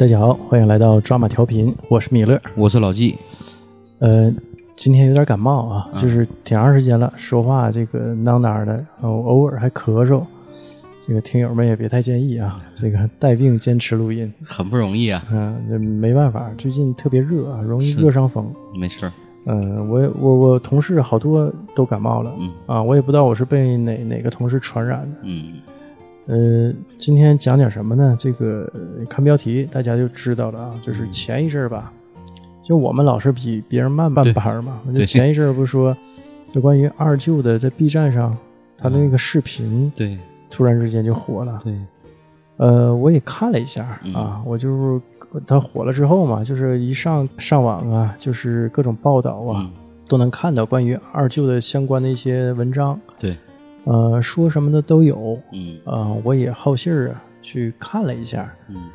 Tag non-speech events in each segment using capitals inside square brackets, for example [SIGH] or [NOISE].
大家好，欢迎来到抓马调频，我是米勒。我是老纪，呃，今天有点感冒啊，嗯就是挺长时间了，说话这个囔囔的，然后偶尔还咳嗽。这个听友们也别太介意啊，[LAUGHS] 这个带病坚持录音，很不容易啊，嗯、这没办法，最近特别热啊，容易热伤风。没事儿，嗯、我我我同事好多都感冒了嗯啊，我也不知道我是被哪哪个同事传染的。嗯呃，今天讲点什么呢？这个呃看标题大家就知道了啊，就是嗯前一阵儿吧，就我们老是比别人慢半拍儿嘛。就前一阵儿不是说，就关于二舅的在 B 站上他的那个视频，对突然之间就火了。对，呃，我也看了一下嗯啊，我就是他火了之后嘛，就是一上上网啊，就是各种报道啊，嗯都能看到关于二舅的相关的一些文章，对，呃，说什么的都有。嗯啊、我也好信儿啊，去看了一下。嗯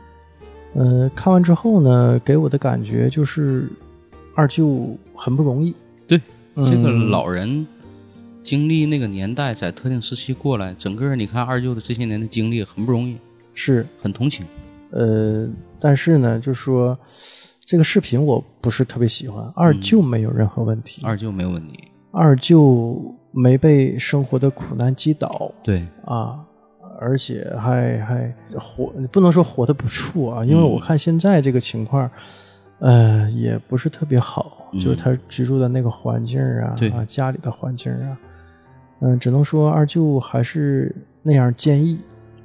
呃，看完之后呢，给我的感觉就是二舅很不容易。对，这个嗯老人经历那个年代，在特定时期过来，整个你看二舅的这些年的经历很不容易，是很同情，呃，但是呢，就说这个视频我不是特别喜欢。二舅没有任何问题，二舅没有问题，二舅没被生活的苦难击倒。对，啊。而且还还活，不能说活得不错啊，因为嗯我看现在这个情况，呃，也不是特别好，嗯。就是他居住的那个环境啊，对。啊，家里的环境啊，嗯、只能说二舅还是那样坚毅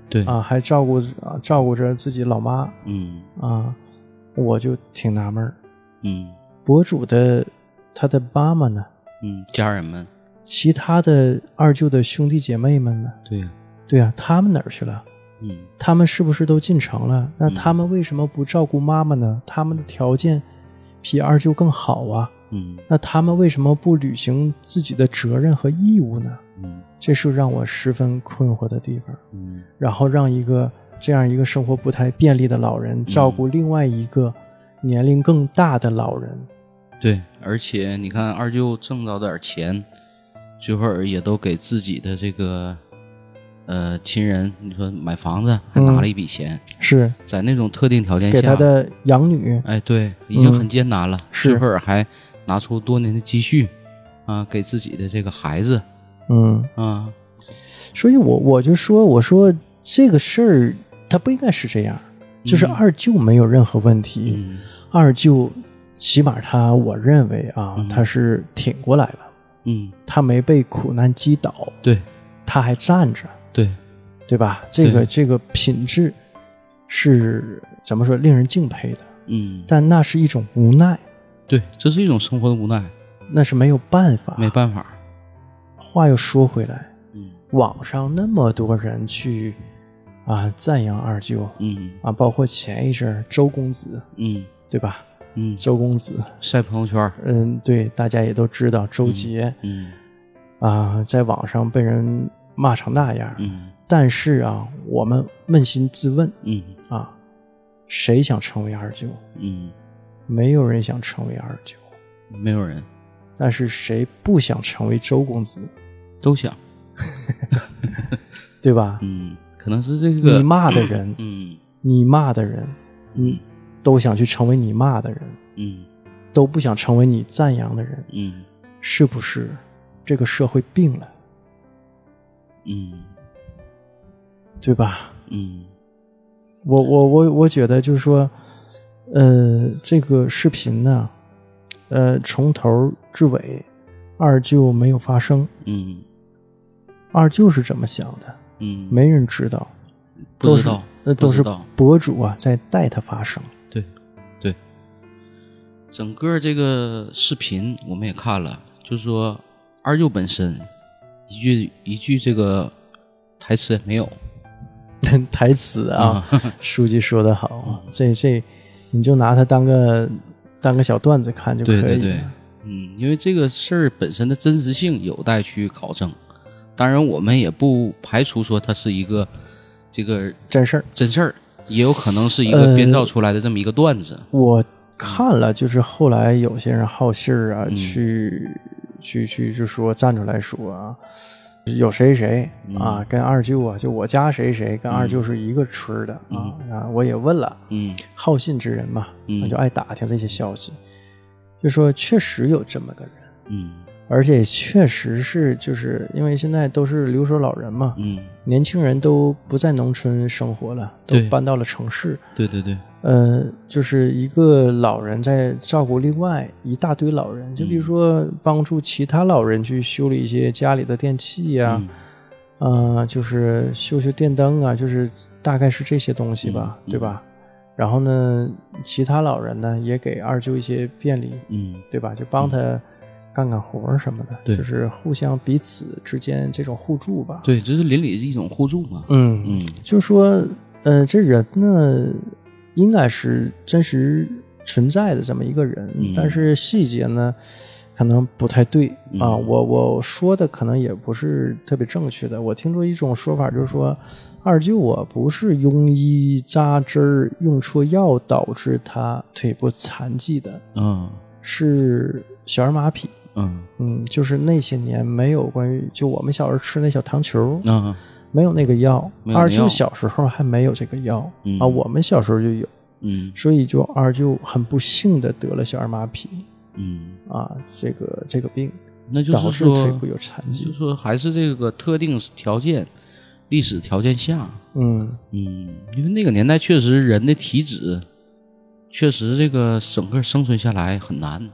对，啊，还照顾啊照顾着自己老妈嗯。啊，我就挺纳闷儿，嗯。博主的他的妈妈呢，嗯，家人们，其他的二舅的兄弟姐妹们呢？对呀，对啊，他们哪儿去了？嗯他们是不是都进城了？那嗯他们为什么不照顾妈妈呢？他们的条件比二舅更好啊。嗯那他们为什么不履行自己的责任和义务呢？嗯这是让我十分困惑的地方。嗯然后让一个这样一个生活不太便利的老人照顾另外一个年龄更大的老人，对，而且你看二舅挣着点钱，最后儿也都给自己的这个呃亲人，你说买房子还拿了一笔钱，是在那种特定条件下，给他的养女。哎，对，已经很艰难了，是最后还拿出多年的积蓄啊，给自己的这个孩子嗯，啊，所以我我就说，我说这个事儿他不应该是这样，就是嗯二舅没有任何问题，嗯二舅起码他我认为啊，嗯他是挺过来了，嗯，他没被苦难击倒，对。他还站着，对，对吧？这个这个品质是怎么说，令人敬佩的，嗯。但那是一种无奈，对，这是一种生活的无奈，那是没有办法。没办法，话又说回来，嗯。网上那么多人去啊赞扬二舅嗯。啊，包括前一阵周公子，嗯。对吧？嗯，周公子，晒朋友圈，嗯，对，大家也都知道周杰、嗯啊，在网上被人骂成那样。嗯但是啊，我们扪心自问嗯啊，谁想成为二舅？嗯，没有人想成为二舅。没有人但是谁不想成为周公子？都想，[LAUGHS] [LAUGHS] 对吧？嗯，可能是这个，你骂的人，嗯你骂的人，你都想去成为你骂的人，嗯。都不想成为你赞扬的人，嗯。是不是？这个社会病了，嗯。对吧？嗯。我我我我觉得就是说，呃，这个视频呢，呃，从头至尾，二舅没有发声，嗯。二舅是怎么想的，嗯，没人知道，不知道，那都是博主啊在带他发声。整个这个视频我们也看了，就是说二舅本身一句一句这个台词也没有 [LAUGHS] 台词啊，啊，[LAUGHS] 书记说的好，这这你就拿它当个当个小段子看就可以了。对对对，嗯，因为这个事儿本身的真实性有待去考证。当然，我们也不排除说它是一个这个真事儿。真事儿，也有可能是一个呃编造出来的这么一个段子。我看了，就是后来有些人好信儿啊，嗯。去去去就说站出来说啊，有谁谁嗯。啊，跟二舅啊，就我家谁谁跟二舅是一个村儿的啊啊，我也问了，嗯。好信之人嘛，嗯。那就爱打听这些消息，就说确实有这么个人，嗯。而且确实是就是因为现在都是留守老人嘛，嗯，年轻人都不在农村生活了，都对。搬到了城市。对对对，呃，就是一个老人在照顾另外一大堆老人，就比如说帮助其他老人去修理一些家里的电器呀、嗯呃，就是修修电灯啊，就是大概是这些东西吧，嗯对吧？然后呢，其他老人呢也给二舅一些便利，嗯对吧？就帮他干干活什么的，对就是互相彼此之间这种互助吧。对，这是邻里的一种互助嘛。嗯嗯就说，呃，这人呢，应该是真实存在的这么一个人，嗯但是细节呢，可能不太对、嗯啊。我我说的可能也不是特别正确的。我听说一种说法，就是说，二舅啊，不是庸医扎针儿用错药导致他腿部残疾的，嗯是小儿麻痹。嗯嗯，就是那些年没有关于，就我们小时候吃那小糖球，啊没有那个药。二舅小时候还没有这个药、嗯。啊，我们小时候就有，嗯。所以就二舅很不幸的得了小儿麻痹嗯，啊，这个这个病那就导是说致腿部，有残疾。就疾。说还是这个特定条件、历史条件下，嗯。嗯，因为那个年代确实人的体质，确实这个整个生存下来很难。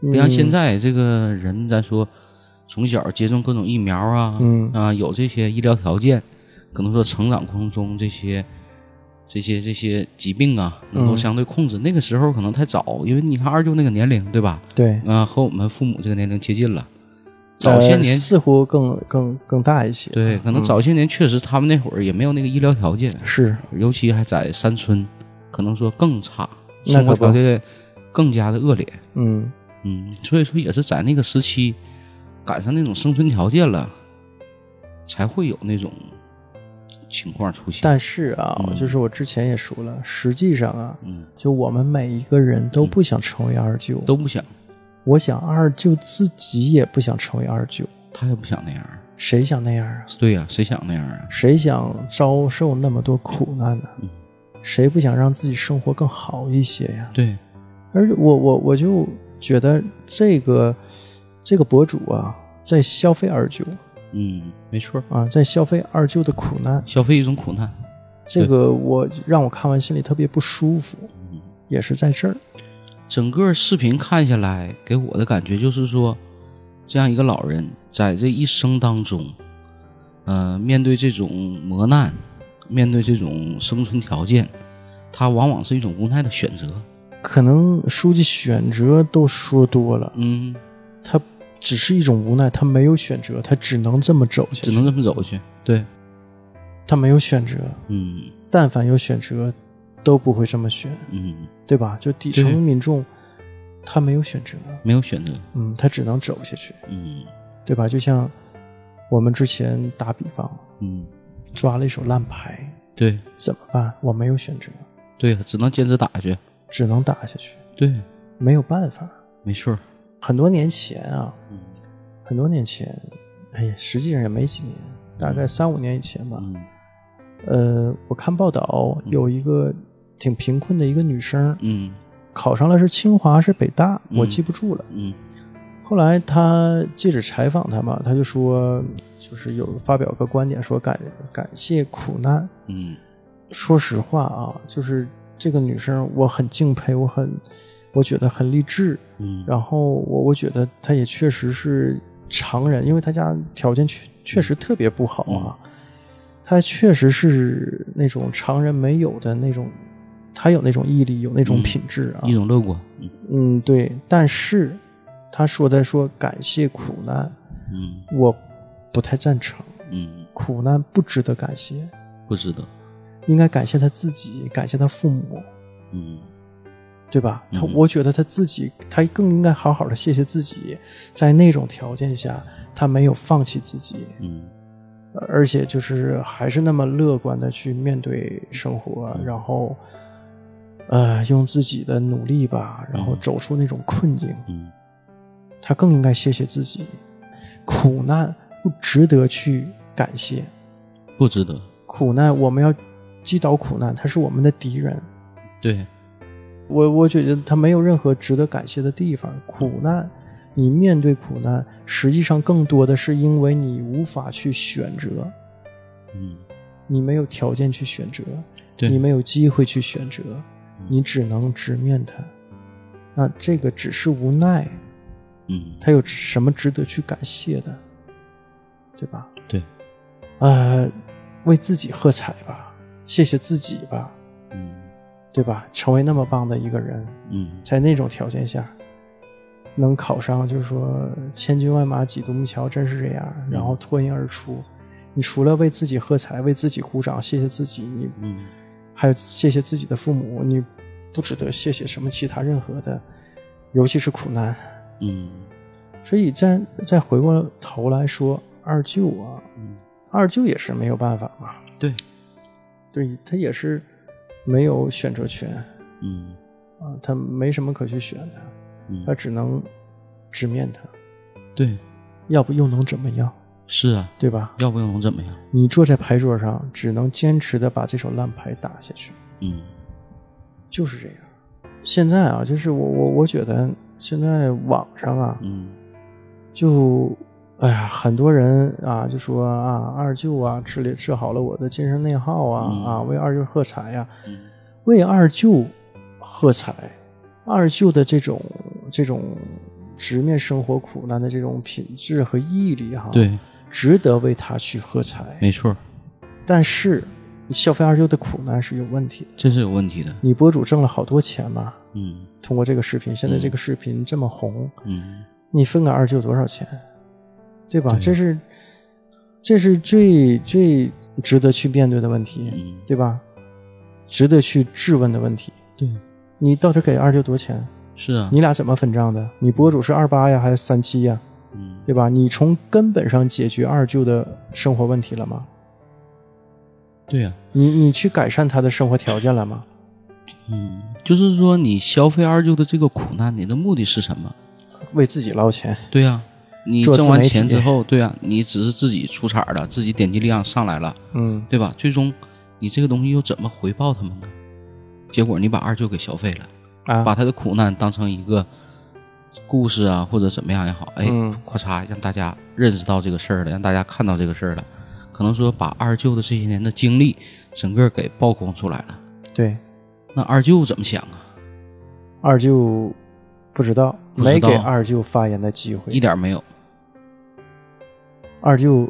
不像现在这个人，咱说从小接种各种疫苗啊，嗯啊，有这些医疗条件，可能说成长过程中这些这些这些疾病啊，能够嗯相对控制。那个时候可能太早，因为你看二舅那个年龄，对吧？对，啊，和我们父母这个年龄接近了。早些年呃似乎更更更大一些。对，可能嗯早些年确实他们那会儿也没有那个医疗条件，是尤其还在山村，可能说更差，生活条件更加的恶劣。嗯嗯，所以说也是在那个时期赶上那种生存条件了，才会有那种情况出现。但是啊，嗯就是我之前也说了，实际上啊，嗯，就我们每一个人都不想成为二舅，都不想，我想二舅自己也不想成为二舅，他也不想那样。谁想那样啊？对呀、谁想那样啊？谁想遭受那么多苦难呢？嗯谁不想让自己生活更好一些呀？对，而我我我就觉得这个这个博主啊，在消费二舅嗯，没错，啊，在消费二舅的苦难，消费一种苦难。这个我让我看完心里特别不舒服，嗯也是在这儿。整个视频看下来，给我的感觉就是说，这样一个老人在这一生当中，呃，面对这种磨难，面对这种生存条件，他往往是一种无奈的选择。可能书记选择都说多了，嗯，他只是一种无奈，他没有选择，他只能这么走下去，只能这么走下去。对，他没有选择，嗯但凡有选择，都不会这么选，嗯，对吧？就底对层民众，他没有选择，没有选择。嗯，他只能走下去，嗯对吧？就像我们之前打比方嗯，抓了一手烂牌，对怎么办？我没有选择，对，只能坚持打下去。只能打下去，对，没有办法。没错。很多年前啊，嗯。很多年前，哎呀，实际上也没几年，大概三五年以前吧。嗯。呃，我看报道，有一个挺贫困的一个女生，嗯。考上了是清华是北大，嗯。我记不住了。嗯。后来他记者采访他嘛，他就说，就是有发表个观点，说感感谢苦难。嗯。说实话啊，就是这个女生，我很敬佩，我很，我觉得很励志。嗯，然后我我觉得他也确实是常人，因为他家条件确确实特别不好啊，他确实是那种常人没有的那种，他有那种毅力，有那种嗯品质啊。一种乐观。嗯嗯，对。但是他说的说感谢苦难，嗯我不太赞成，嗯，苦难不值得感谢，不值得。应该感谢他自己，感谢他父母。嗯对吧？他嗯我觉得他自己，他更应该好好的谢谢自己，在那种条件下，他没有放弃自己，嗯而且就是还是那么乐观的去面对生活，嗯然后，呃，用自己的努力吧，然后嗯走出那种困境。嗯他更应该谢谢自己，苦难不值得去感谢。不值得。苦难我们要击倒苦难，他是我们的敌人。对，我我觉得他没有任何值得感谢的地方。苦难，你面对苦难，实际上更多的是因为你无法去选择，嗯，你没有条件去选择，对，你没有机会去选择，你只能直面它。那这个只是无奈，嗯，他有什么值得去感谢的，对吧？对，呃，为自己喝彩吧，谢谢自己吧，嗯对吧？成为那么棒的一个人，嗯。在那种条件下，能考上，就是说千军万马挤独木桥，真是这样，然后脱颖而出。你除了为自己喝彩，为自己鼓掌，谢谢自己，你嗯。还有谢谢自己的父母，你不值得谢谢什么其他任何的，尤其是苦难。嗯。所以再再回过头来说，二舅啊，嗯，二舅也是没有办法嘛，对，对他也是没有选择权。嗯。啊，他没什么可去选的，嗯。他，只能直面他，对，要不又能怎么样，是啊，对吧？要不又能怎么样？你坐在牌桌上，只能坚持的把这手烂牌打下去，嗯。就是这样。现在啊，就是我我我觉得现在网上啊，嗯。就哎呀，很多人啊就说啊，二舅啊治理治好了我的精神内耗啊、嗯啊，为二舅喝彩呀、嗯为二舅喝彩，二舅的这种这种直面生活苦难的这种品质和毅力哈，，对，值得为他去喝彩。没错，但是消费二舅的苦难是有问题的，这是有问题的。你博主挣了好多钱嘛，嗯通过这个视频，现在这个视频这么红，嗯你分给二舅多少钱，对吧？对这是这是最最值得去面对的问题，嗯，对吧？值得去质问的问题。对，你到底给二舅多少钱？是啊，你俩怎么分账的？你博主是二八呀，还是三七呀？嗯对吧？你从根本上解决二舅的生活问题了吗？对呀，你你去改善他的生活条件了吗？嗯，就是说你消费二舅的这个苦难，你的目的是什么？为自己捞钱，对呀、你挣完钱之后，对啊、你只是自己出彩了，自己点击量上来了，嗯，对吧？最终你这个东西又怎么回报他们呢？结果你把二舅给消费了，啊，把他的苦难当成一个故事啊，或者怎么样也好，哎，嗯咔嚓让大家认识到这个事儿了，让大家看到这个事儿了，可能说把二舅的这些年的经历整个给曝光出来了。对，那二舅怎么想啊？二舅不知道，不知道没给二舅发言的机会一，点没有，二舅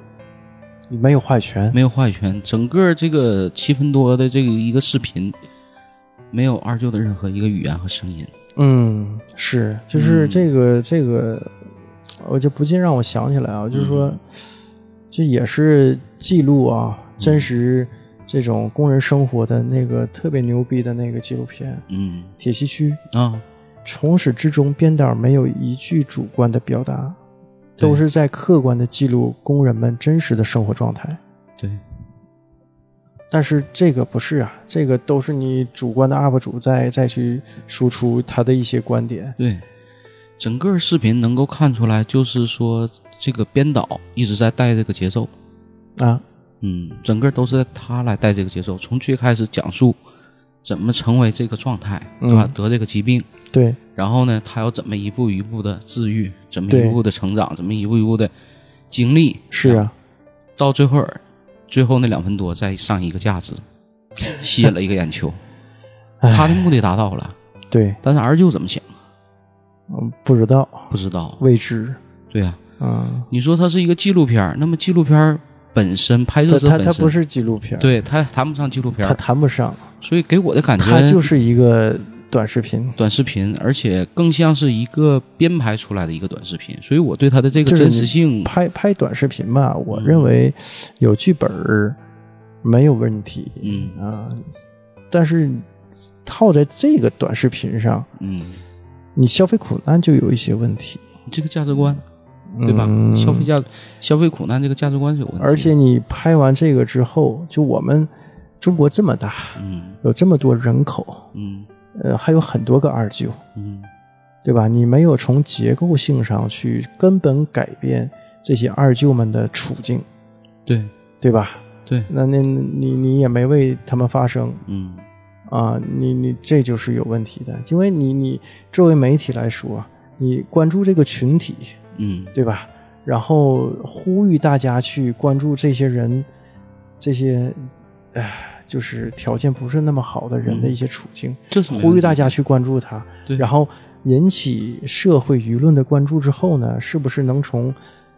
没有话语权，没有话语权。整个这个七分多的这个一个视频，没有二舅的任何一个语言和声音。嗯，是，就是嗯。这个、这个，我就不禁让我想起来啊，就是说嗯，这也是记录啊，真实这种工人生活的那个特别牛逼的那个纪录片《嗯铁西区》，啊，从始至终编导没有一句主观的表达，对都是在客观的记录工人们真实的生活状态。对，但是这个不是啊，这个都是你主观的 UP 主在再去输出他的一些观点。对，整个视频能够看出来，就是说这个编导一直在带这个节奏，啊，嗯，整个都是他来带这个节奏，从最开始讲述怎么成为这个状态，对吧？嗯得这个疾病，嗯对，然后呢，他要怎么一步一步的治愈，怎么一对。步步的成长，怎么一步一步的经历，是啊，到最后，最后那两分多再上一个价值，[LAUGHS] 吸引了一个眼球，他的目的达到了，对，但是二舅怎么想？嗯，不知道，不知道。未知，对啊、嗯，你说它是一个纪录片儿，那么纪录片儿本身拍摄他者本身，他他不是纪录片，，对他谈不上纪录片他，谈不上，所以给我的感觉它就是一个短视频，短视频，而且更像是一个编排出来的一个短视频，所以我对它的这个真实性，拍拍短视频吧，我嗯。认为有剧本儿没有问题，嗯。啊，但是套在这个短视频上，嗯，你消费苦难就有一些问题，这个价值观，对吧？嗯。消费价消费苦难这个价值观是有问题，而且你拍完这个之后，就我们中国这么大，嗯。有这么多人口，嗯。呃，还有很多个二舅，嗯。对吧？你没有从结构性上去根本改变这些二舅们的处境，对。对吧？对，那那你你也没为他们发声。嗯。啊，你你这就是有问题的，因为你你作为媒体来说，你关注这个群体，嗯。对吧？然后呼吁大家去关注这些人，这些，唉，就是条件不是那么好的人的一些处境，这是呼吁大家去关注他，对。然后引起社会舆论的关注之后呢，是不是能从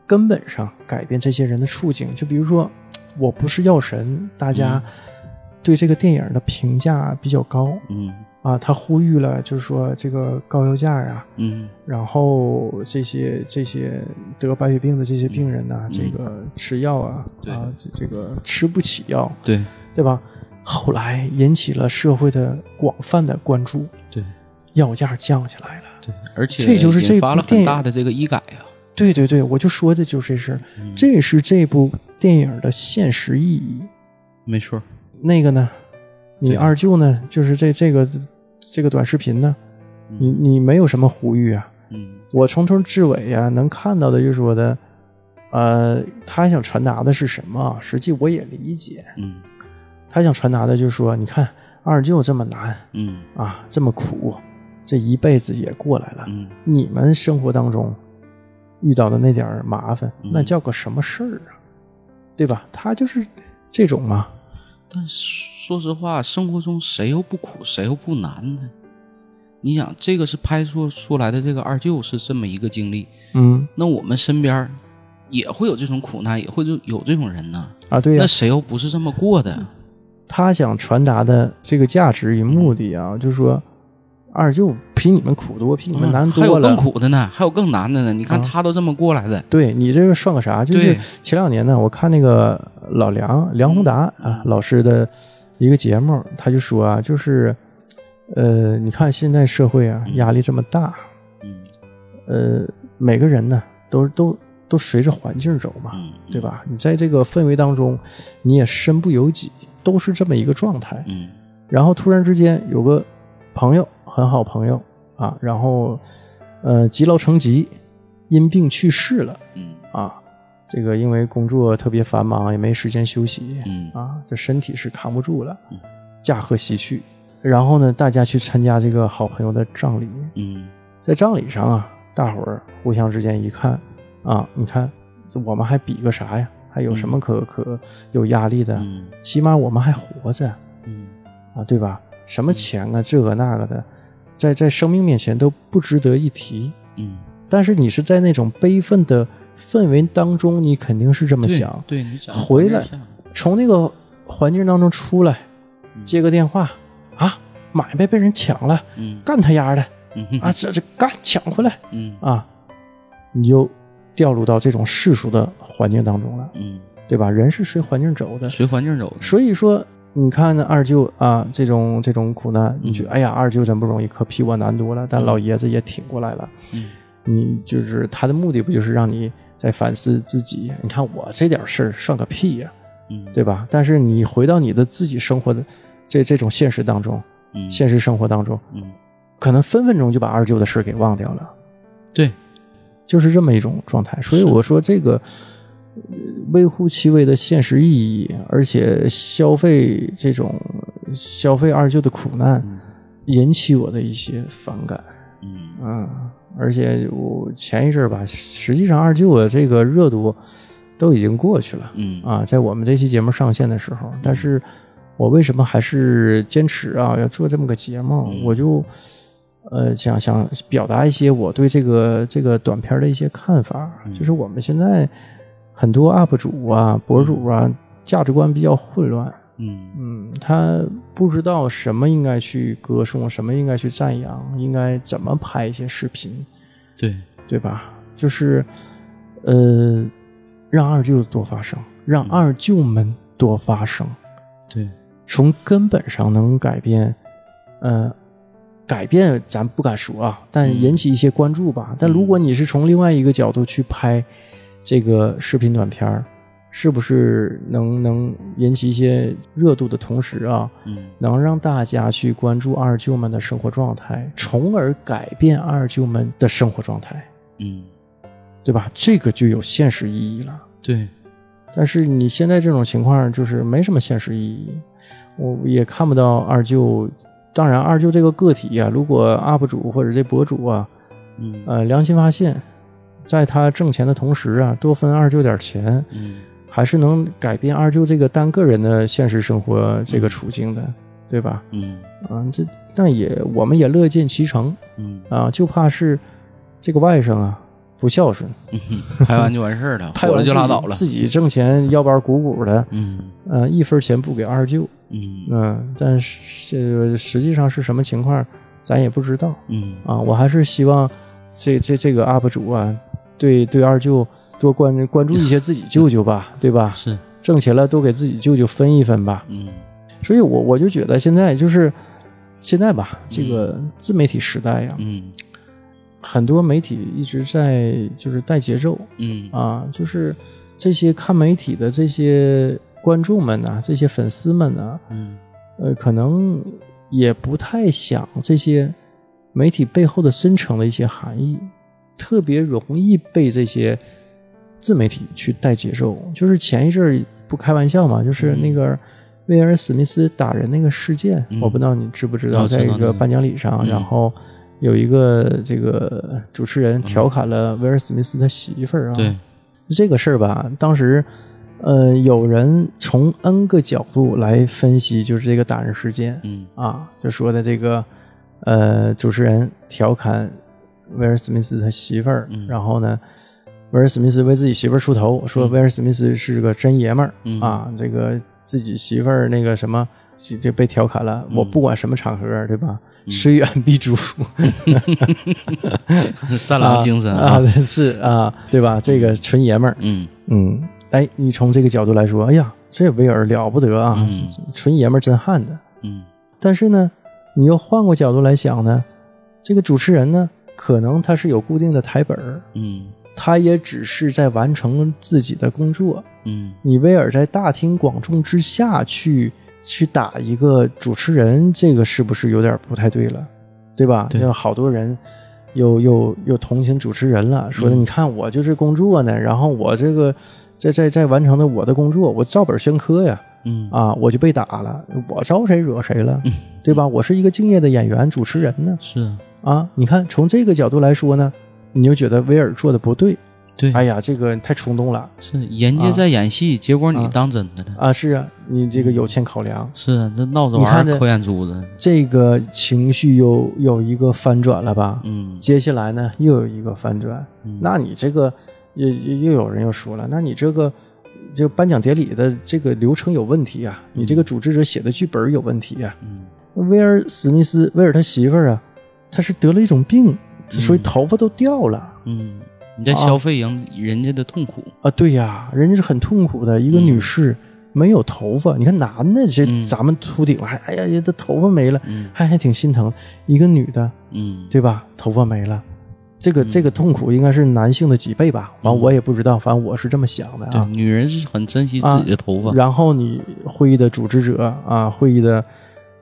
根本上改变这些人的处境？就比如说，我不是药神，大家嗯。对这个电影的评价比较高嗯。啊，他呼吁了，就是说这个高药价呀、嗯。然后这些这些得白血病的这些病人呢、嗯。这个吃药啊对。啊，这这个吃不起药，对对吧？后来引起了社会的广泛的关注，对药价降下来了。对，而且这就是这引发了很部电影大的这个医改呀。对对对，我就说的就是这事这是这部电影的现实意义。没错，那个呢，你二舅呢，就是这这个这个短视频呢，你嗯你没有什么呼吁啊。嗯我从头至尾呀、能看到的就是说的，呃，他想传达的是什么啊？实际我也理解，嗯他想传达的就是说，你看二舅这么难嗯啊，这么苦，这一辈子也过来了，嗯你们生活当中遇到的那点儿麻烦，嗯那叫个什么事儿啊？对吧？他就是这种嘛。但说实话，生活中谁又不苦，谁又不难呢？你想，这个是拍出出来的，这个二舅是这么一个经历，嗯那我们身边也会有这种苦难，也会有有这种人呢。啊，对呀、那谁又不是这么过的？他想传达的这个价值与目的啊，就是说，二舅比你们苦多，比你们难嗯还有多了。更苦的呢，还有更难的呢。你看啊他都这么过来的，对你这个算个啥？就是前两年呢，我看那个老梁梁宏达嗯啊老师的一个节目，他就说啊，就是呃，你看现在社会啊嗯压力这么大，嗯呃，每个人呢都都都随着环境走嘛，嗯，对？吧？你在这个氛围当中，你也身不由己，都是这么一个状态。嗯然后突然之间有个朋友，很好朋友啊，然后呃积劳成疾，因病去世了嗯啊。这个因为工作特别繁忙，也没时间休息嗯啊，这身体是扛不住了嗯，驾鹤西去。然后呢，大家去参加这个好朋友的葬礼，嗯在葬礼上啊，大伙儿互相之间一看啊，你看这我们还比个啥呀？还有什么可可有压力的？嗯起码我们还活着。嗯啊，对吧？什么钱啊，这个那个的，在在生命面前都不值得一提。嗯，但是你是在那种悲愤的氛围当中，你肯定是这么想。对你想回来从那个环境当中出来，嗯接个电话啊，买卖被人抢了，嗯干他丫的嗯啊，这这干抢回来嗯啊，你就掉入到这种世俗的环境当中了，嗯，对吧？人是随环境走的，随环境走的，所以说，你看那二舅啊，这种这种苦难，你觉得、哎呀，二舅真不容易，可比我难多了。但嗯老爷子也挺过来了。嗯你就是他的目的，不就是让你在反思自己？你看我这点事儿算个屁呀、嗯对吧？但是你回到你的自己生活的这这种现实当中，嗯现实生活当中，嗯可能分分钟就把二舅的事给忘掉了。对就是这么一种状态。所以我说这个呃微乎其微的现实意义，而且消费这种消费二舅的苦难，嗯引起我的一些反感。嗯啊，而且我前一阵儿吧，实际上二舅的这个热度都已经过去了嗯啊，在我们这期节目上线的时候，但是我为什么还是坚持啊要做这么个节目？嗯我就呃想想表达一些我对这个这个短片的一些看法，嗯。就是我们现在很多 UP 主啊、博主啊，价值观比较混乱。嗯。嗯，他不知道什么应该去歌颂，什么应该去赞扬，应该怎么拍一些视频，对。对吧？就是，呃，让二舅多发声，让嗯。二舅们多发声，对。从根本上能改变，呃，改变咱不敢说啊，但嗯引起一些关注吧。但如果你是从另外一个角度去拍这个视频短片儿，是不是能能引起一些热度的同时啊，嗯能让大家去关注二舅们的生活状态，从而改变二舅们的生活状态？嗯对吧？这个就有现实意义了。对，但是你现在这种情况就是没什么现实意义，我也看不到二舅。当然，二舅这个个体呀、如果 UP 主或者这博主啊，嗯。呃，良心发现，在他挣钱的同时啊，多分二舅点钱，嗯。还是能改变二舅这个单个人的现实生活这个处境的，对吧？嗯。啊，这但也我们也乐见其成嗯。啊，就怕是这个外甥啊不孝顺，嗯，[LAUGHS] 拍完就完事儿了，[LAUGHS] 拍完自己就拉倒了。自己挣钱腰包鼓鼓的，嗯。呃，一分钱不给二舅，嗯嗯，但是实际上是什么情况，咱也不知道嗯啊。我还是希望这这这个 UP 主啊，对对二舅多关关注一些自己舅舅吧，对吧？是挣钱了多给自己舅舅分一分吧。嗯所以我我就觉得现在就是现在吧，这个自媒体时代呀、嗯很多媒体一直在就是带节奏嗯啊，就是这些看媒体的这些观众们呐、这些粉丝们呐、嗯。呃，可能也不太想这些媒体背后的深层的一些含义，特别容易被这些自媒体去带节奏。就是前一阵儿不开玩笑嘛，就是那个威尔史密斯打人那个事件，嗯。我不知道你知不知道，在一个颁奖礼上，嗯。然后有一个这个主持人调侃了威尔史密斯他媳妇儿啊，对。这个事儿吧，当时，呃，有人从 N 个角度来分析，就是这个打人事件嗯啊，就说的这个，呃，主持人调侃威尔史密斯他媳妇儿，嗯然后呢，威尔史密斯为自己媳妇儿出头，说嗯威尔史密斯是个真爷们儿、嗯啊，这个自己媳妇儿那个什么。就就被调侃了，嗯我不管什么场合，对吧？虽远必诛，战狼精神啊，啊是啊，对吧？这个纯爷们儿，嗯嗯，哎，你从这个角度来说，哎呀，这威尔了不得啊，嗯纯爷们儿真汉子。嗯但是呢，你又换过角度来想呢，这个主持人呢，可能他是有固定的台本儿，嗯他也只是在完成自己的工作。嗯你威尔在大庭广众之下去去打一个主持人，这个是不是有点不太对了？对吧？对有好多人又又又同情主持人了，说你看我就是工作呢，然后我这个在在在完成的我的工作，我照本宣科呀，嗯啊，我就被打了，我招谁惹谁了？嗯对吧？我是一个敬业的演员、主持人呢，是啊啊，你看从这个角度来说呢，你就觉得威尔做的不对，对哎呀，这个太冲动了是人家在演戏，结果你当真的了。啊！是啊，你这个有欠考量。是啊，这闹着玩儿抠眼珠子。这个情绪又有一个翻转了吧？嗯接下来呢，又有一个翻转。嗯那你这个又又又有人又说了，那你这个这个颁奖典礼的这个流程有问题啊，你这个组织者写的剧本有问题啊。嗯威尔史密斯，威尔他媳妇儿啊，他是得了一种病，所以头发都掉了。嗯，你在消费人人家的痛苦。啊，对呀，人家是很痛苦的一个嗯女士，没有头发。你看男的这嗯咱们秃顶了，还哎呀，这头发没了，嗯还还挺心疼。一个女的，嗯对吧？头发没了，这个嗯这个痛苦应该是男性的几倍吧？完，嗯我也不知道，反正我是这么想的对，啊。女人是很珍惜自己的头发。然后你会议的组织者啊，会议的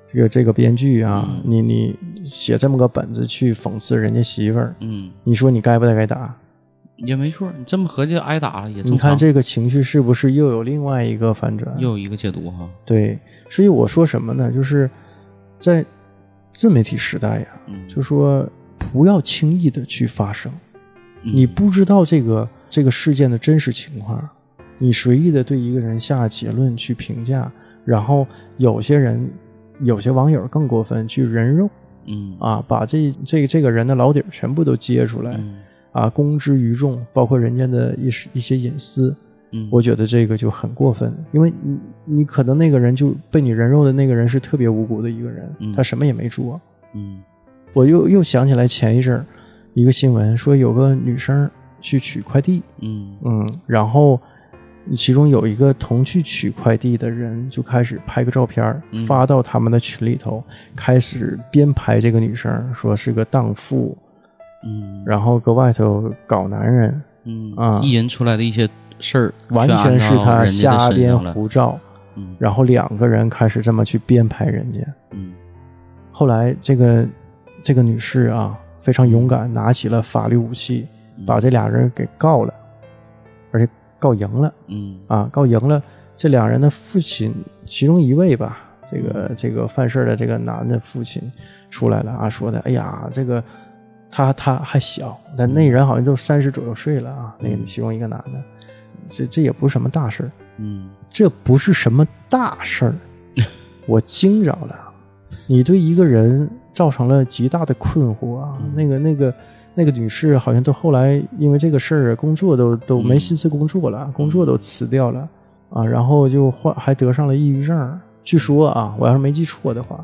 这个这个编剧啊，嗯你你写这么个本子去讽刺人家媳妇儿，嗯，你说你该不该打？也没错，你这么合计挨打了也你看。这个情绪是不是又有另外一个反转？又有一个解读哈。对，所以我说什么呢？就是在自媒体时代呀，嗯，就说不要轻易的去发声，嗯。你不知道这个这个事件的真实情况，你随意的对一个人下结论去评价，然后有些人有些网友更过分去人肉嗯。啊，把这这这个人的老底儿全部都揭出来嗯。啊，公之于众，包括人家的一一些隐私。嗯，我觉得这个就很过分，因为你你可能那个人就被你人肉的那个人是特别无辜的一个人，嗯。他什么也没做。嗯我又又想起来前一阵儿一个新闻，说有个女生去取快递，嗯。嗯，然后其中有一个同去取快递的人就开始拍个照片嗯。发到他们的群里头，开始编排这个女生，说是个荡妇，嗯，然后搁外头搞男人，嗯啊。艺人出来的一些事儿，完全是他瞎编。胡造。嗯然后两个人开始这么去编排人家。嗯。后来这个这个女士啊，非常勇敢，拿起了法律武器，把这俩人给告了，而且告赢了。嗯。啊，告赢了。这两人的父亲其中一位吧，这个这个犯事儿的这个男的父亲出来了啊，说的，哎呀，这个他他还小，但那人好像都三十左右岁了啊，那个嗯其中一个男的，这这也不是什么大事儿，嗯。这不是什么大事儿，[LAUGHS] 我惊着了。你对一个人造成了极大的困惑啊！嗯。那个、那个、那个女士好像都后来因为这个事儿，工作都都没嗯心思工作了，工作都辞掉了啊，然后就患还得上了抑郁症。据说啊，我要是没记错的话，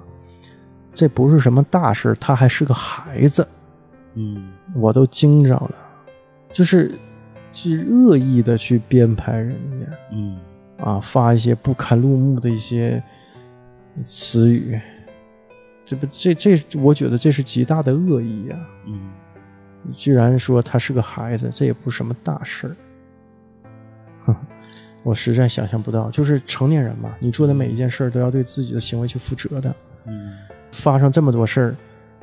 这不是什么大事儿，他还是个孩子，嗯。我都惊着了，就是去恶意的去编排人家。嗯。啊，发一些不堪入目的一些词语，这不这这，我觉得这是极大的恶意呀、嗯你居然说他是个孩子，这也不是什么大事儿。哼，我实在想象不到，就是成年人嘛，你做的每一件事儿都要对自己的行为去负责的。嗯发生这么多事儿，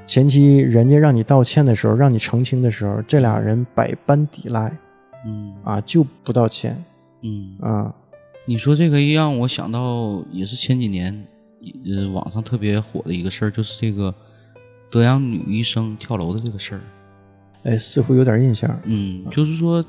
前期人家让你道歉的时候，让你澄清的时候，这俩人百般抵赖嗯啊，就不道歉嗯，啊。你说这个让我想到，也是前几年呃网上特别火的一个事儿，就是这个德阳女医生跳楼的这个事儿。哎，似乎有点印象。嗯，就是说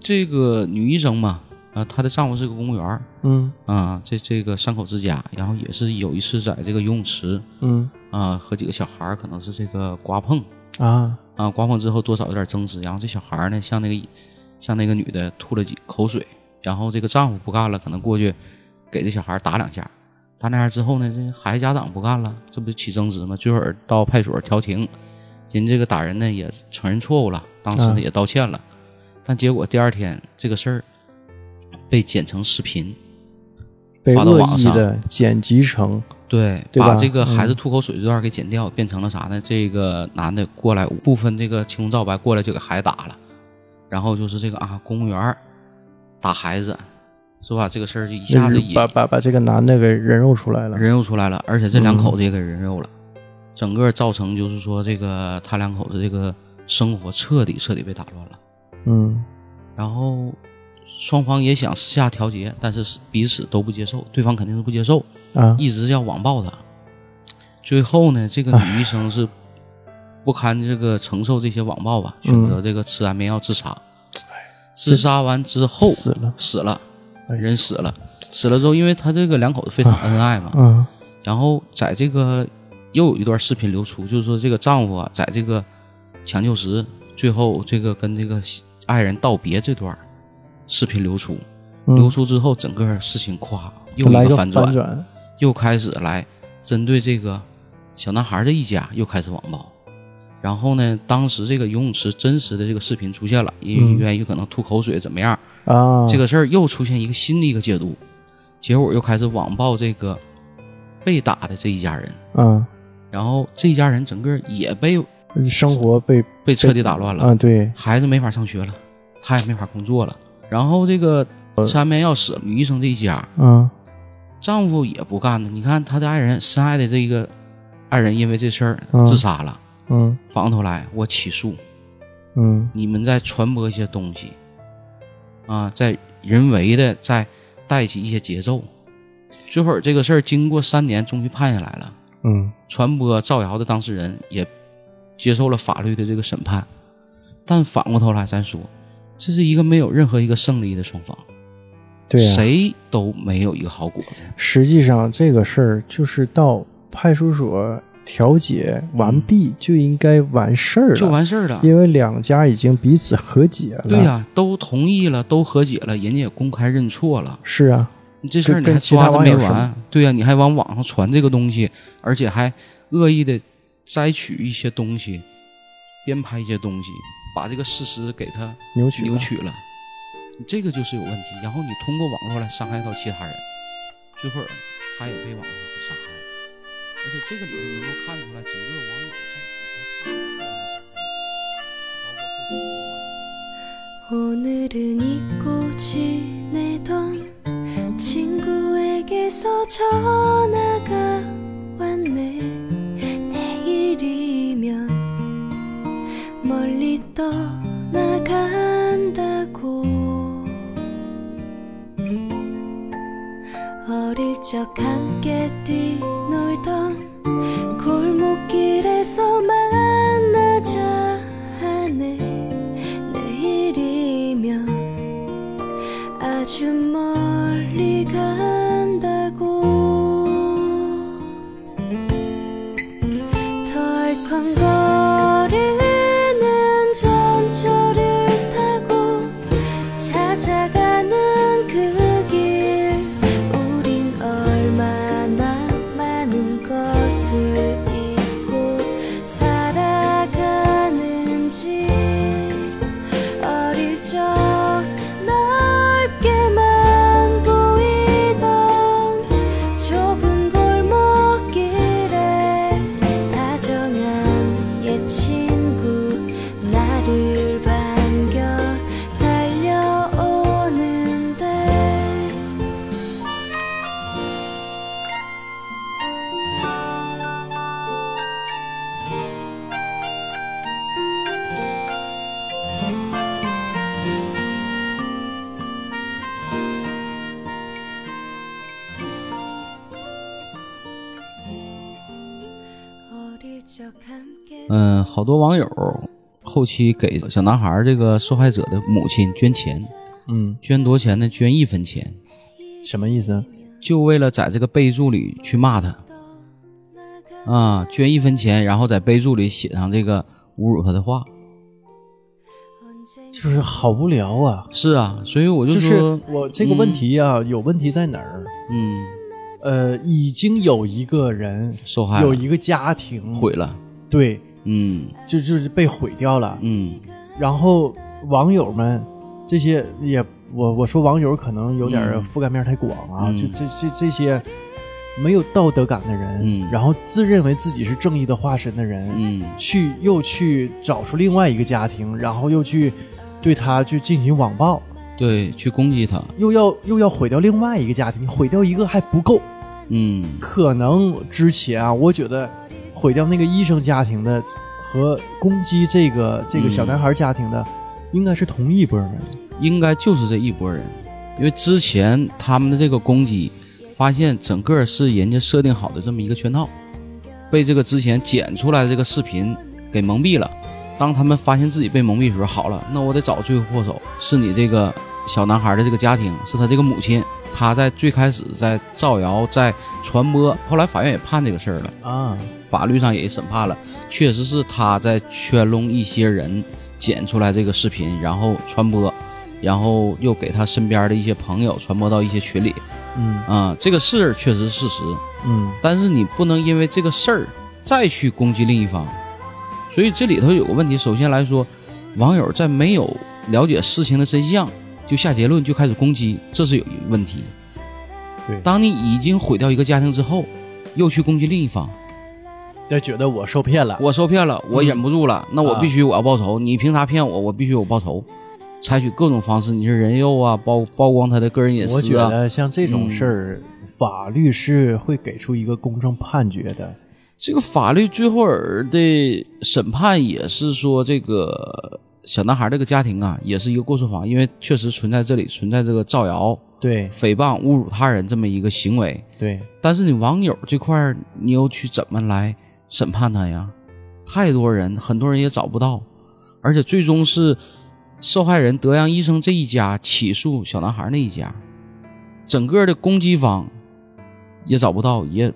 这个女医生嘛，啊，她的丈夫是个公务员儿。嗯。啊，这这个三口之家，然后也是有一次在这个游泳池嗯。啊和几个小孩儿可能是这个刮碰。啊。啊，刮碰之后多少有点争执，然后这小孩儿呢向那个向那个女的吐了几口水，然后这个丈夫不干了，可能过去给这小孩打两下，打那样之后呢，这孩子家长不干了，这不起争执吗？最后到派出所调停，人这个打人呢也承认错误了，当时呢啊也道歉了，但结果第二天这个事儿被剪成视频，发到网上剪辑成对，对把这个孩子嗯吐口水这段给剪掉，变成了啥呢？这个男的过来不分这个青红皂白过来就给孩子打了，然后就是这个啊，公务员打孩子，是吧？这个事儿就一下子也把把把这个男的给人肉出来了。人肉出来了，而且这两嗯口子也给人肉了，整个造成就是说这个他两口子这个生活彻底彻底被打乱了。嗯然后双方也想私下调节，但是彼此都不接受，对方肯定是不接受，啊一直要网暴他。最后呢，这个女医生是不堪这个承受这些网暴吧，选择这个吃安眠药自杀。自杀完之后死了。死了，哎人死了，死了之后，因为他这个两口子非常恩爱嘛，嗯。然后在这个又有一段视频流出，就是说这个丈夫啊，在这个抢救时，最后这个跟这个爱人道别这段视频流出，嗯，流出之后，整个事情咵又来个反转，又开始来针对这个小男孩的一家又开始网暴。然后呢，当时这个游泳池真实的这个视频出现了，因为嗯。愿意可能吐口水怎么样，啊，这个事儿又出现一个新的一个解读，结果又开始网暴这个被打的这一家人，嗯，然后这一家人整个也被生活被被彻底打乱了，嗯，对，孩子没法上学了，他也没法工作了，然后这个吃安眠药死了，女医生这一家。嗯。丈夫也不干了，你看他的爱人深爱的这个爱人因为这事儿嗯。自杀了，嗯。反过头来我起诉。嗯。你们在传播一些东西啊，在人为的在带起一些节奏。最后这个事儿经过三年，终于判下来了。嗯传播造谣的当事人也接受了法律的这个审判，但反过头来咱说，这是一个没有任何一个胜利的双方，对呀、谁都没有一个好果子。实际上这个事儿就是到派出所调解完毕就应该完事儿了，就完事儿了。因为两家已经彼此和解了。对呀、都同意了，都和解了，人家也公开认错了。是啊，你这事儿你还抓着没完？对呀、你还往网上传这个东西，而且还恶意的摘取一些东西，编排一些东西，把这个事实给它扭曲了扭曲了，你这个就是有问题。然后你通过网络来伤害到其他人，最后他也被网络给伤害了。而且这个里头能够看出来整个王友在，包括后期的 어릴 적 함께 뛰 놀던 골목길에서 만나자 하네. 내일이면 아주 멀 多网友后期给小男孩这个受害者的母亲捐钱，嗯，捐多少钱呢？捐一分钱，什么意思？就为了在这个备注里去骂他啊，捐一分钱，然后在备注里写上这个侮辱他的话。就是好无聊啊！是啊，所以我就就是说，我这个问题啊，有问题在哪儿？嗯，呃，已经有一个人受害有一个家庭毁，了，对，嗯。就就是被毁掉了。嗯。然后网友们这些也，我我说网友可能有点嗯。覆盖面太广啊，嗯。就这这这些没有道德感的人，嗯。然后自认为自己是正义的化身的人，嗯。去又去找出另外一个家庭，然后又去对他去进行网暴，对，去攻击他，又要又要毁掉另外一个家庭，毁掉一个还不够，嗯。可能之前啊，我觉得毁掉那个医生家庭的和攻击这个这个小男孩家庭的，应该是同一拨人。应该就是这一拨人，因为之前他们的这个攻击，发现整个是人家设定好的这么一个圈套，被这个之前剪出来的这个视频给蒙蔽了。当他们发现自己被蒙蔽的时候，好了，那我得找罪魁祸首，是你这个小男孩的这个家庭，是他这个母亲，他在最开始在造谣，在传播，后来法院也判这个事儿了。啊，法律上也审判了，确实是他在圈拢一些人剪出来这个视频，然后传播，然后又给他身边的一些朋友传播到一些群里嗯啊、这个事儿确实是事实，嗯但是你不能因为这个事儿再去攻击另一方，所以这里头有个问题。首先来说，网友在没有了解事情的真相就下结论就开始攻击，这是有一个问题。对当你已经毁掉一个家庭之后，又去攻击另一方，就觉得我受骗了。我受骗了，我忍不住了，那我必须我要报仇。你凭啥骗我？我必须我报仇，采取各种方式，你是人肉啊，曝曝光他的个人隐私啊我觉。得像这种事儿，法律是会给出一个公正判决的。这个法律最后儿的审判也是说，这个小男孩这个家庭啊，也是一个过错方，因为确实存在这里存在这个造谣、对诽谤、侮辱他人这么一个行为。对，但是你网友这块儿，你又去怎么来审判他呀？太多人，很多人也找不到，而且最终是受害人德阳医生这一家起诉小男孩那一家，整个的攻击方也找不到，也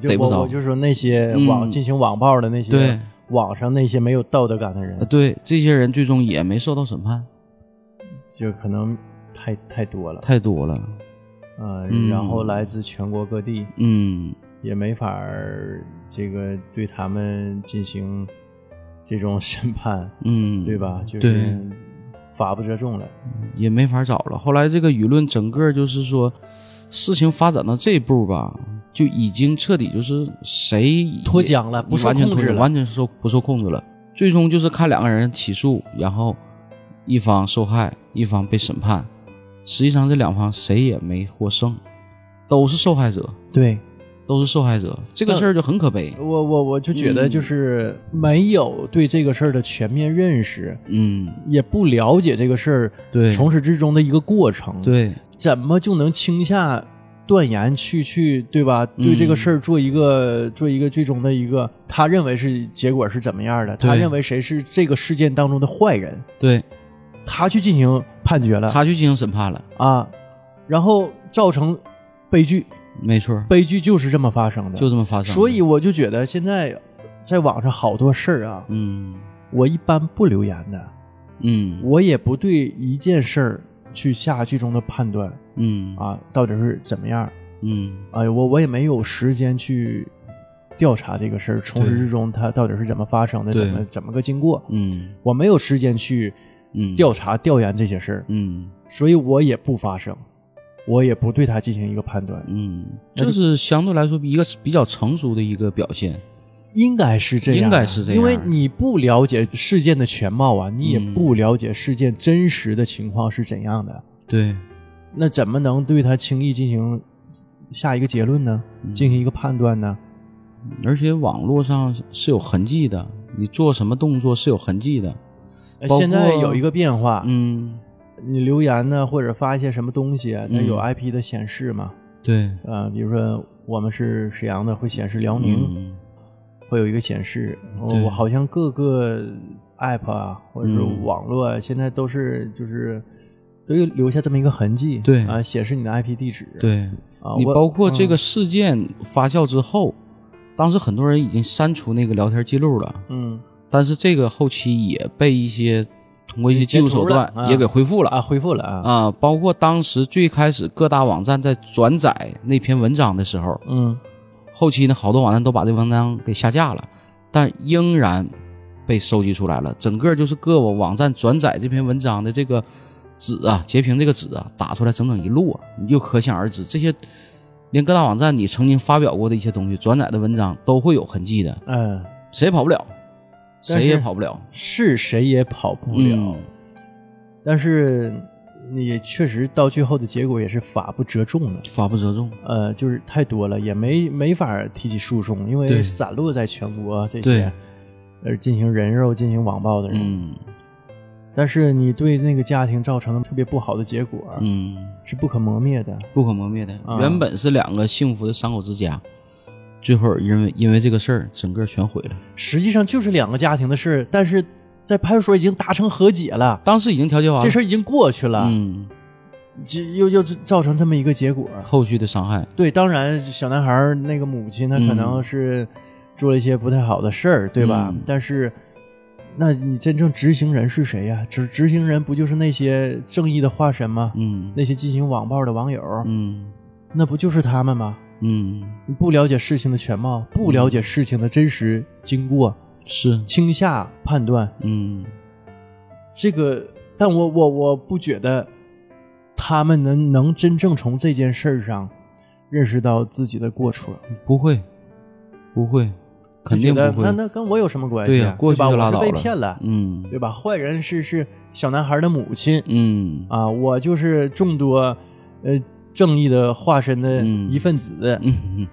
逮不着。就说那些嗯。网、进行网暴的那些，对。网上那些没有道德感的人。呃，对这些人最终也没受到审判，就可能太太多了。太多了。呃，嗯。然后来自全国各地，嗯，也没法儿这个对他们进行这种 [LAUGHS] 审判，嗯，对吧？就是法不责众了。也没法找了。后来这个舆论整个就是说，事情发展到这一步吧，就已经彻底就是谁脱缰了不受控制了完全受不受控制了。最终就是看两个人起诉，然后一方受害，一方被审判。实际上这两方谁也没获胜，都是受害者，对都是受害者。这个事儿就很可悲。我我我就觉得嗯。就是没有对这个事儿的全面认识，嗯，也不了解这个事儿对，从始至终的一个过程，，对，怎么就能轻下断言去去对吧？嗯。对这个事儿做一个做一个最终的一个，他认为是结果是怎么样的？他认为谁是这个事件当中的坏人，对。他去进行判决了。他去进行审判了，啊，然后造成悲剧，没错，悲剧就是这么发生的。就这么发生的。所以我就觉得现在在网上好多事儿啊，嗯。我一般不留言的，嗯。我也不对一件事儿去下最终的判断嗯。啊，到底是怎么样。嗯。哎，我我也没有时间去调查这个事儿，从始至终它到底是怎么发生的，怎么怎么个经过，嗯。我没有时间去嗯。调查调研这些事儿，嗯。所以我也不发声，我也不对他进行一个判断，嗯，这是相对来说一个比较成熟的一个表现。应该是这样，应该是这样因为你不了解事件的全貌啊，你也嗯不了解事件真实的情况是怎样的，对，那怎么能对他轻易进行下一个结论呢？嗯进行一个判断呢？而且网络上是有痕迹的，你做什么动作是有痕迹的。呃现在有一个变化，嗯，你留言呢，或者发一些什么东西啊，它嗯有 IP 的显示嘛？对，呃，比如说我们是沈阳的，会显示辽宁，嗯会有一个显示。我我好像各个 app 啊，或者是嗯网络啊，现在都是就是都有留下这么一个痕迹，对啊，显示你的 IP 地址。对，啊，包括这个嗯事件发酵之后，当时很多人已经删除那个聊天记录了，嗯但是这个后期也被一些通过一些技术手段也给恢复了啊恢复了啊，啊，包括当时最开始各大网站在转载那篇文章的时候，嗯。后期呢好多网站都把这文章给下架了，但仍然被收集出来了。整个就是各网站转载这篇文章的这个纸啊，截屏这个纸啊，打出来整整一摞，你就可想而知，这些连各大网站你曾经发表过的一些东西，转载的文章都会有痕迹的，嗯，谁也跑不了，谁也跑不了。是谁也跑不了。嗯但是也确实到最后的结果也是法不责众的，法不责众，呃，就是太多了，也没没法提起诉讼，因为散落在全国这些，呃，进行人肉、进行网暴的人。嗯但是你对那个家庭造成的特别不好的结果，嗯，是不可磨灭的。不可磨灭的。啊原本是两个幸福的三口之家，最后因为因为这个事儿，整个全毁了。实际上就是两个家庭的事儿，但是在派出所已经达成和解了，当时已经调解完了，这事儿已经过去了，嗯，就又又造成这么一个结果。后续的伤害，对，当然小男孩那个母亲，她可能是做了一些不太好的事儿，对吧？嗯但是，那你真正执行人是谁呀、执执行人不就是那些正义的化身吗？嗯那些进行网暴的网友，嗯那不就是他们吗？嗯，你不了解事情的全貌，不了解事情的真实经过，是，轻下判断，嗯。这个，但我我我不觉得他们能能真正从这件事儿上认识到自己的过错。不会，不会，肯定不会。那那跟我有什么关系、啊？对呀过去就拉倒了被骗了，嗯。对吧？坏人是是小男孩的母亲。嗯。啊，我就是众多呃正义的化身的嗯。一份子。嗯嗯，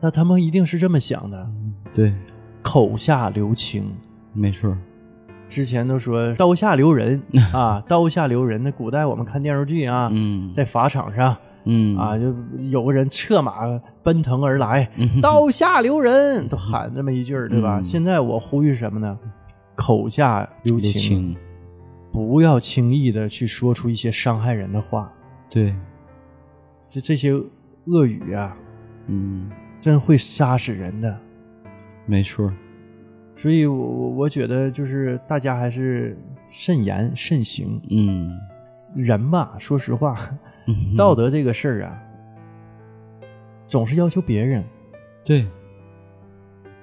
那他们一定是这么想的，对，口下留情。没错，之前都说刀下留人。啊，刀下留人。那古代我们看电视剧啊，嗯。在法场上嗯。啊，就有个人策马奔腾而来，嗯。[LAUGHS] 刀下留人，都喊这么一句儿，对吧？嗯。现在我呼吁什么呢？口下留留，情，不要轻易的去说出一些伤害人的话。对，这这些恶语啊，嗯，真会杀死人的。没错，所以我，我我觉得就是大家还是慎言慎行。嗯人吧，说实话，嗯，道德这个事儿啊，总是要求别人，对，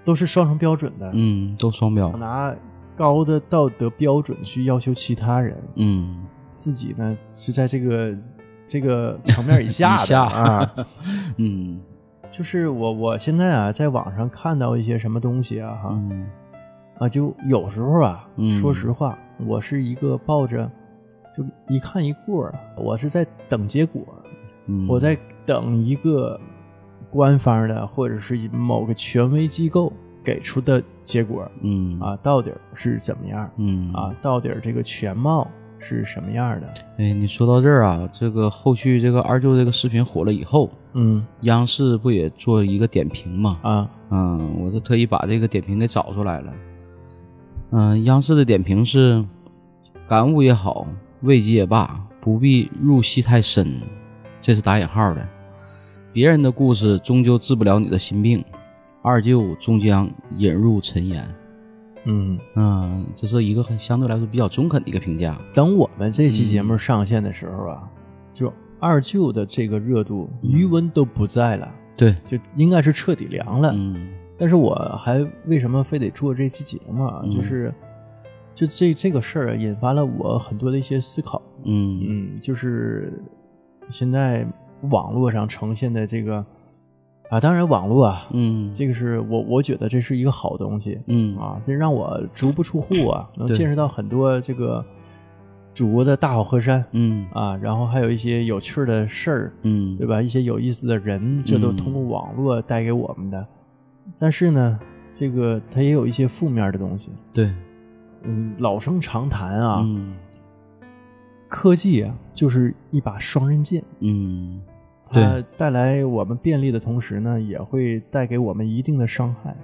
都是双重标准的。嗯，都双标，拿高的道德标准去要求其他人，嗯，自己呢是在这个这个层面以下的 [LAUGHS] 啊。[LAUGHS] 嗯。就是我我现在啊，在网上看到一些什么东西啊，哈、嗯。啊，就有时候啊，嗯。说实话，我是一个抱着就一看一过，我是在等结果，嗯，我在等一个官方的或者是某个权威机构给出的结果嗯。啊，到底是怎么样嗯。啊？到底这个全貌是什么样的？哎，你说到这儿啊，这个后续这个二舅这个视频火了以后，嗯央视不也做一个点评嘛？啊，嗯，我就特意把这个点评给找出来了。嗯，央视的点评是：感悟也好，慰藉也罢，不必入戏太深，这是打引号的。别人的故事终究治不了你的心病，二舅终将引入尘烟。嗯。嗯，这是一个很相对来说比较中肯的一个评价。等我们这期节目上线的时候啊，就二舅的这个热度余温都不在了，对，就应该是彻底凉了。嗯但是我还为什么非得做这期节目啊？嗯就是就这这个事儿啊，引发了我很多的一些思考。嗯嗯，就是现在网络上呈现的这个啊，当然网络啊，嗯这个是我我觉得这是一个好东西。嗯啊，这让我足不出户啊，能见识到很多这个祖国的大好河山嗯啊，然后还有一些有趣的事儿，嗯，对吧？一些有意思的人，这都嗯通过网络带给我们的。但是呢，这个它也有一些负面的东西。对嗯，老生常谈啊，嗯科技啊就是一把双刃剑，嗯它对带来我们便利的同时呢，也会带给我们一定的伤害。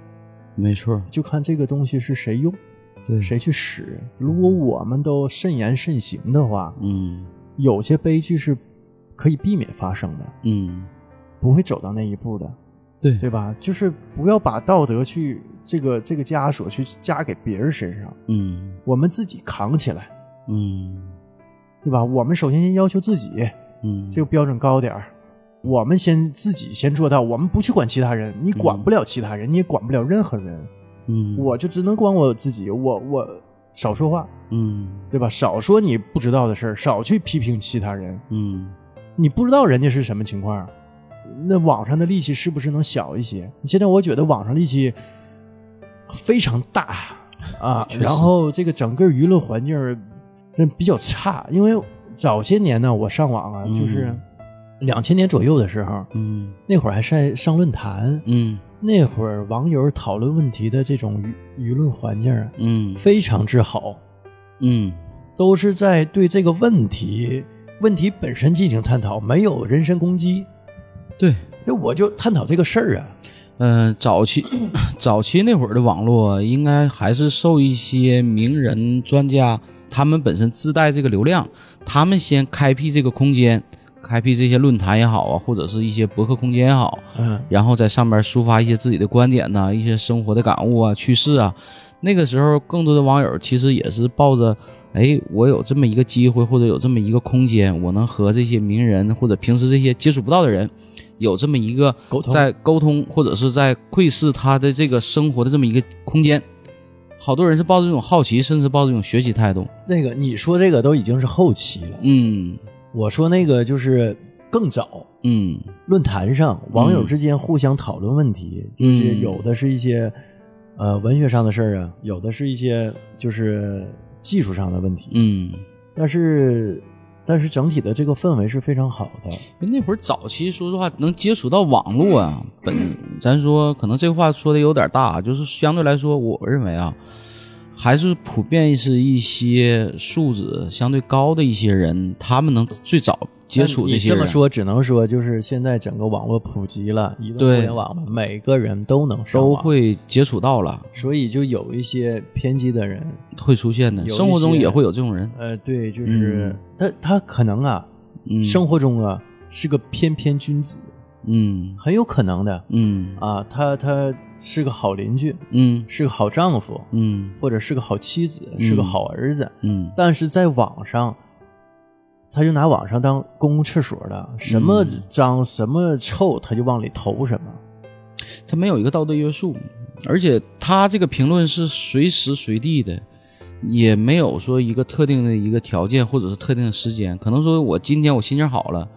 没错，就看这个东西是谁用。对谁去使？如果我们都慎言慎行的话，嗯有些悲剧是可以避免发生的，嗯不会走到那一步的，对对吧？就是不要把道德去这个这个枷锁去加给别人身上，嗯我们自己扛起来，嗯对吧？我们首先先要求自己嗯这个标准高点儿，我们先自己先做到，我们不去管其他人，你管不了其他人，你也管不了任何人，嗯我就只能管我自己，我我少说话，嗯对吧？少说你不知道的事儿，少去批评其他人。嗯你不知道人家是什么情况，那网上的戾气是不是能小一些？现在我觉得网上戾气非常大啊，[LAUGHS] 然后这个整个舆论环境比较差。因为早些年呢，我上网啊，嗯就是两千年左右的时候，嗯那会儿还在上论坛，嗯那会儿网友讨论问题的这种舆舆论环境啊，嗯非常之好。嗯都是在对这个问题问题本身进行探讨，没有人身攻击。对。那我就探讨这个事儿啊，嗯，早期早期那会儿的网络，应该还是受一些名人专家，他们本身自带这个流量，他们先开辟这个空间，开辟这些论坛也好啊，或者是一些博客空间也好，嗯然后在上面抒发一些自己的观点呐、一些生活的感悟啊、趣事啊。那个时候，更多的网友其实也是抱着，哎，我有这么一个机会，或者有这么一个空间，我能和这些名人或者平时这些接触不到的人，有这么一个沟通在沟通或者是在窥视他的这个生活的这么一个空间。好多人是抱着这种好奇，甚至抱着这种学习态度。那个你说这个都已经是后期了，嗯我说那个就是更早。嗯论坛上网友之间互相讨论问题，嗯就是有的是一些呃文学上的事儿啊，有的是一些就是技术上的问题，嗯。但是但是整体的这个氛围是非常好的。那会儿早期，说实话，能接触到网络啊，本咱说可能这话说的有点大，就是相对来说，我认为啊，还是普遍是一些素质相对高的一些人，他们能最早接触这些人。这么说，只能说就是现在整个网络普及了，移动互联网了，每个人都能都，会接触到了，所以就有一些偏激的人，会出现的，生活中也会有这种人。呃，对，就是、嗯。他他可能啊，嗯，生活中啊是个翩翩君子，嗯。很有可能的。嗯。啊，他他是个好邻居，嗯。是个好丈夫，嗯。或者是个好妻子，是个好儿子，嗯。但是在网上，他就拿网上当公共厕所了，什么嗯脏、什么臭，他就往里投什么。他没有一个道德约束，而且他这个评论是随时随地的，也没有说一个特定的一个条件或者是特定的时间。可能说我今天我心情好了，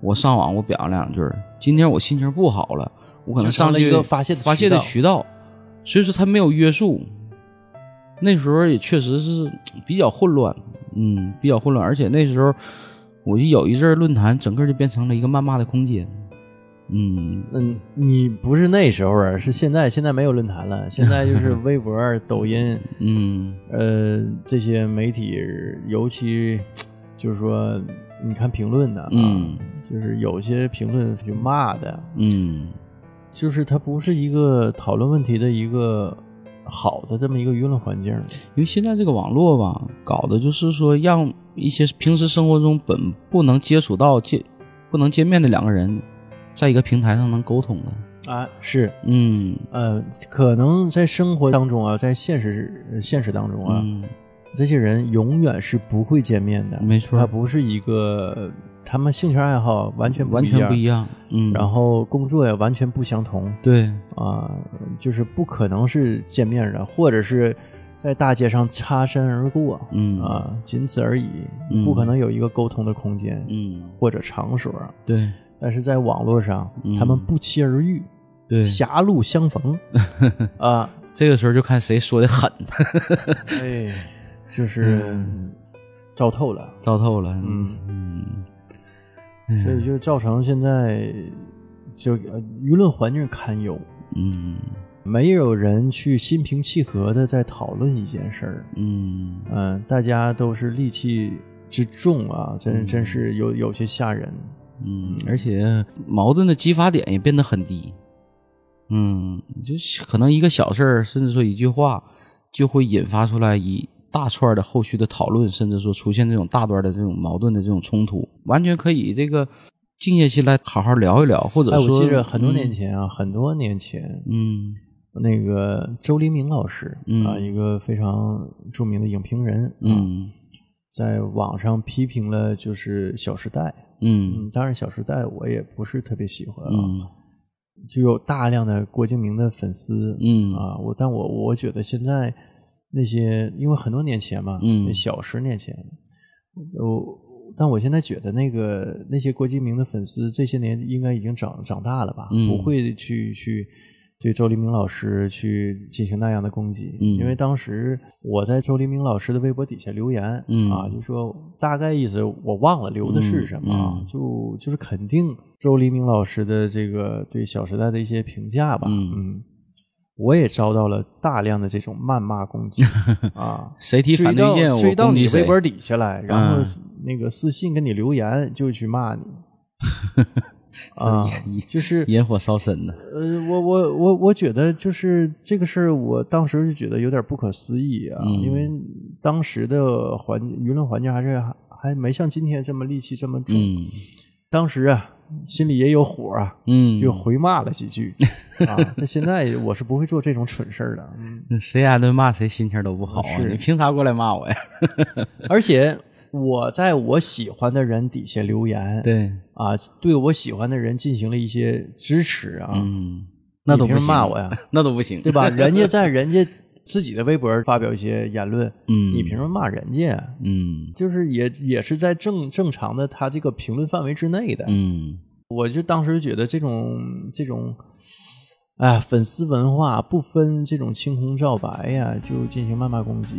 我上网我表扬两句儿；今天我心情不好了，我可能上了一个发泄的发泄的渠渠道。所以说他没有约束。那时候也确实是 [TSK] 比较混乱，嗯，比较混乱，而且那时候我就有一阵儿论坛整个就变成了一个谩骂的空间。嗯嗯，你不是那时候啊，是现在，现在没有论坛了，现在就是 [LAUGHS] 微博、抖音，嗯呃，这些媒体，尤其就是说，你看评论的啊，嗯就是有些评论就骂的，嗯就是它不是一个讨论问题的一个好的这么一个舆论环境。因为现在这个网络吧，搞的就是说让一些平时生活中本不能接触到、见不能见面的两个人，在一个平台上能沟通的。啊，是，嗯呃，可能在生活当中啊，在现实现实当中啊，嗯这些人永远是不会见面的，没错他不是一个，他们兴趣爱好完全完全不一样，嗯，然后工作也完全不相同。对，啊，就是不可能是见面的，或者是在大街上擦身而过，嗯。啊，仅此而已，嗯。不可能有一个沟通的空间嗯。或者场所。对。但是在网络上，嗯。他们不期而遇，对，狭路相逢。[LAUGHS] 啊，这个时候就看谁说的狠，哎，就是嗯。糟透了。糟透了。嗯嗯所以就造成现在就呃舆论环境堪忧，嗯。没有人去心平气和的在讨论一件事儿，嗯。嗯、大家都是戾气之重啊，真真是有有些吓人。嗯，而且矛盾的激发点也变得很低。嗯，就可能一个小事儿，甚至说一句话，就会引发出来一大串的后续的讨论，甚至说出现这种大段的这种矛盾的这种冲突，完全可以这个静下心来好好聊一聊，或者哎，说，我记得很多年嗯，前啊，很多年前，嗯那个周黎明老师、嗯啊，一个非常著名的影评人，啊，嗯在网上批评了就是《小时代》。嗯嗯，当然，《小时代》我也不是特别喜欢啊，嗯就有大量的郭敬明的粉丝，嗯啊，我但我我觉得现在那些，因为很多年前嘛，嗯。小十年前，我但我现在觉得那个那些郭敬明的粉丝这些年应该已经长长大了吧，嗯。不会去去对周黎明老师去进行那样的攻击，嗯。因为当时我在周黎明老师的微博底下留言，嗯啊，就说大概意思我忘了留的是什么，就就是肯定周黎明老师的这个对《小时代》的一些评价吧，嗯。嗯，我也遭到了大量的这种谩骂攻击 [LAUGHS] 啊，谁提反对意见，我追到你微博底下来，然后嗯那个私信跟你留言就去骂你 [LAUGHS] 啊，就是 [LAUGHS] 引火烧身的。呃，我我我我觉得就是这个事儿，我当时就觉得有点不可思议啊，嗯因为当时的环舆论环境还是还还没像今天这么戾气这么重，嗯当时啊心里也有火啊，嗯，就回骂了几句 [LAUGHS] 啊。那现在我是不会做这种蠢事儿的，嗯，那谁挨顿骂谁心情都不好啊！是你凭啥过来骂我呀？[LAUGHS] 而且我在我喜欢的人底下留言，对，啊，对我喜欢的人进行了一些支持啊，嗯，[LAUGHS] 那都不行骂我呀，那都不行，对吧？人家在人家自己的微博发表一些言论，嗯你凭什么骂人家？嗯就是也也是在正正常的他这个评论范围之内的。嗯我就当时觉得这种这种，哎，粉丝文化不分这种青红皂白呀，就进行谩骂攻击，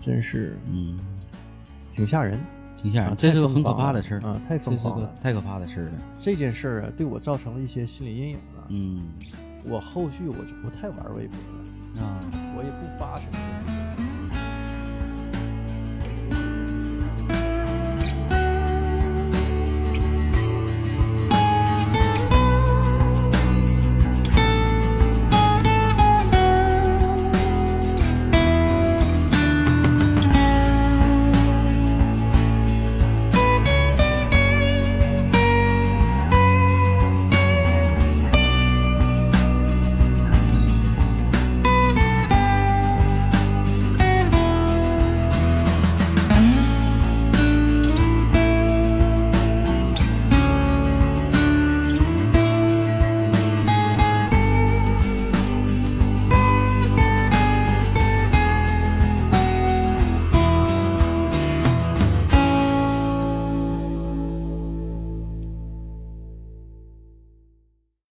真是嗯，挺吓人。挺吓人，啊这是个很可怕的事儿啊太疯狂了太可怕的事儿了。这件事儿啊，对我造成了一些心理阴影啊。嗯我后续我就不太玩微博了，啊，我也不发什么。